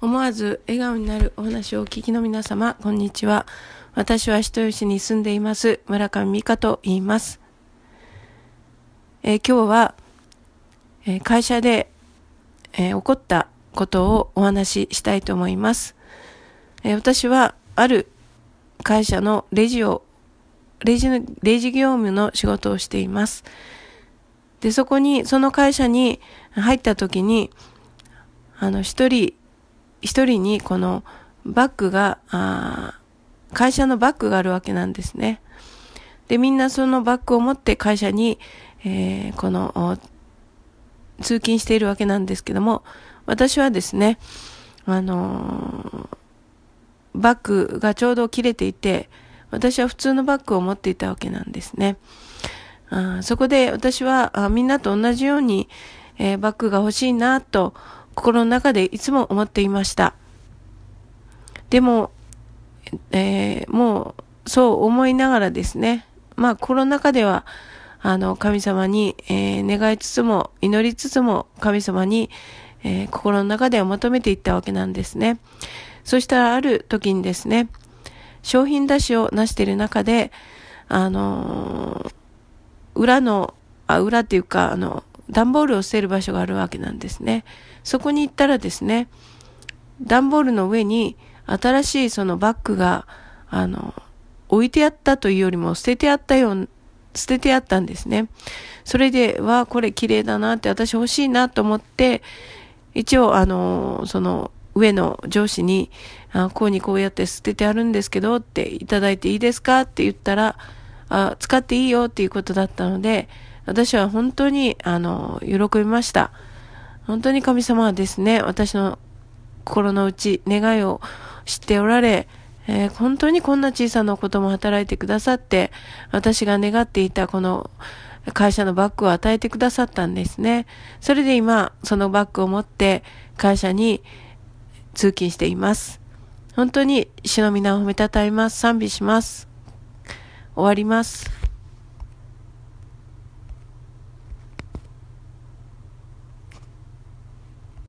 思わず笑顔になるお話をお聞きの皆様、こんにちは。私は人吉に住んでいます、村上美香と言います。えー、今日は、えー、会社で、えー、起こったことをお話ししたいと思います。え私は、ある会社のレジを、レジの、レジ業務の仕事をしています。で、そこに、その会社に入った時に、あの、一人、一人にこのバッグが、あ会社のバッグがあるわけなんですね。で、みんなそのバッグを持って会社に、えー、この、通勤しているわけなんですけども、私はですね、あのー、バッグがちょうど切れていて、私は普通のバッグを持っていたわけなんですね。あそこで私はあみんなと同じように、えー、バッグが欲しいなと心の中でいつも思っていました。でも、えー、もうそう思いながらですね、まあ心の中では、あの、神様に、えー、願いつつも、祈りつつも、神様に、えー、心の中では求めていったわけなんですね。そしたらある時にですね、商品出しをなしている中で、あの裏の、あ、裏っていうか、あの、段ボールを捨てる場所があるわけなんですね。そこに行ったらですね、段ボールの上に新しいそのバッグが、あの、置いてあったというよりも捨ててあったよう、捨ててあったんですね。それで、わこれ綺麗だなって私欲しいなと思って、一応、あの、その上の上司に、あこうにこうやって捨ててあるんですけどっていただいていいですか？って言ったら、あ使っていいよっていうことだったので、私は本当に、あの、喜びました。本当に神様はですね、私の心の内、願いを知っておられ、えー、本当にこんな小さなことも働いてくださって、私が願っていたこの会社のバッグを与えてくださったんですね。それで今、そのバッグを持って会社に通勤しています。本当に主の皆を褒めたたえます。賛美します。終わります。